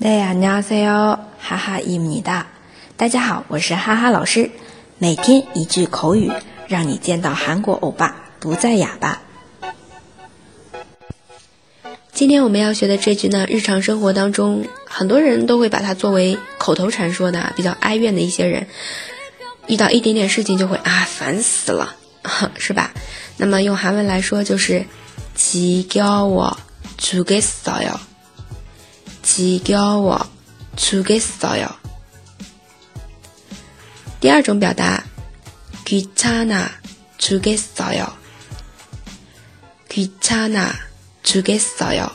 네安녕하세요哈哈입니다大家好，我是哈哈老师。每天一句口语，让你见到韩国欧巴不再哑巴。今天我们要学的这句呢，日常生活当中很多人都会把它作为口头禅说的，比较哀怨的一些人，遇到一点点事情就会啊烦死了，是吧？那么用韩文来说就是지겨워죽겠어 요。 지겨워죽겠어 요。 第二种表达，귀찮아죽겠어 요。 귀찮아죽겠어 요。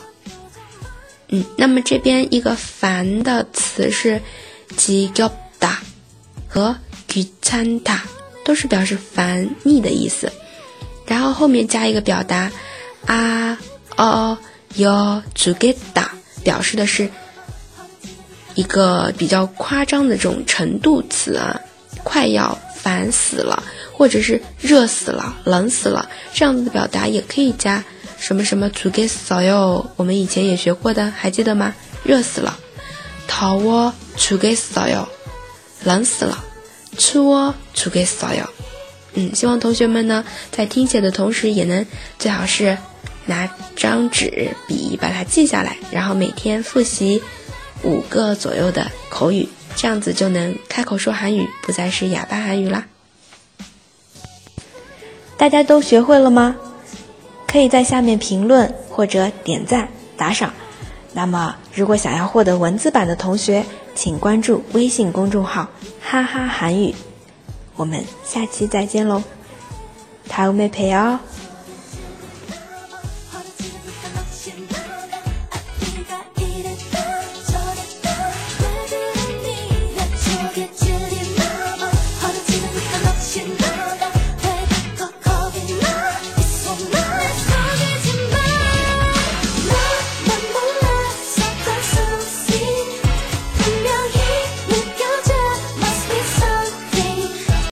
嗯，那么这边一个烦的词是지겹다和귀찮다，都是表示烦腻的意思。然后后面加一个表达啊哦哟죽겠 다。 表示的是一个比较夸张的这种程度词啊，快要烦死了，或者是热死了、冷死了，这样子的表达也可以加什么什么足给扫哟。我们以前也学过的，还记得吗？热死了，逃窝足给扫哟，冷死了，吃窝足给扫哟。嗯，希望同学们呢在听写的同时，也能最好是。拿张纸笔把它记下来，然后每天复习五个左右的口语，这样子就能开口说韩语，不再是哑巴韩语啦。大家都学会了吗？可以在下面评论或者点赞打赏。那么，如果想要获得文字版的同学，请关注微信公众号“哈哈韩语”。我们下期再见喽，다음에봬요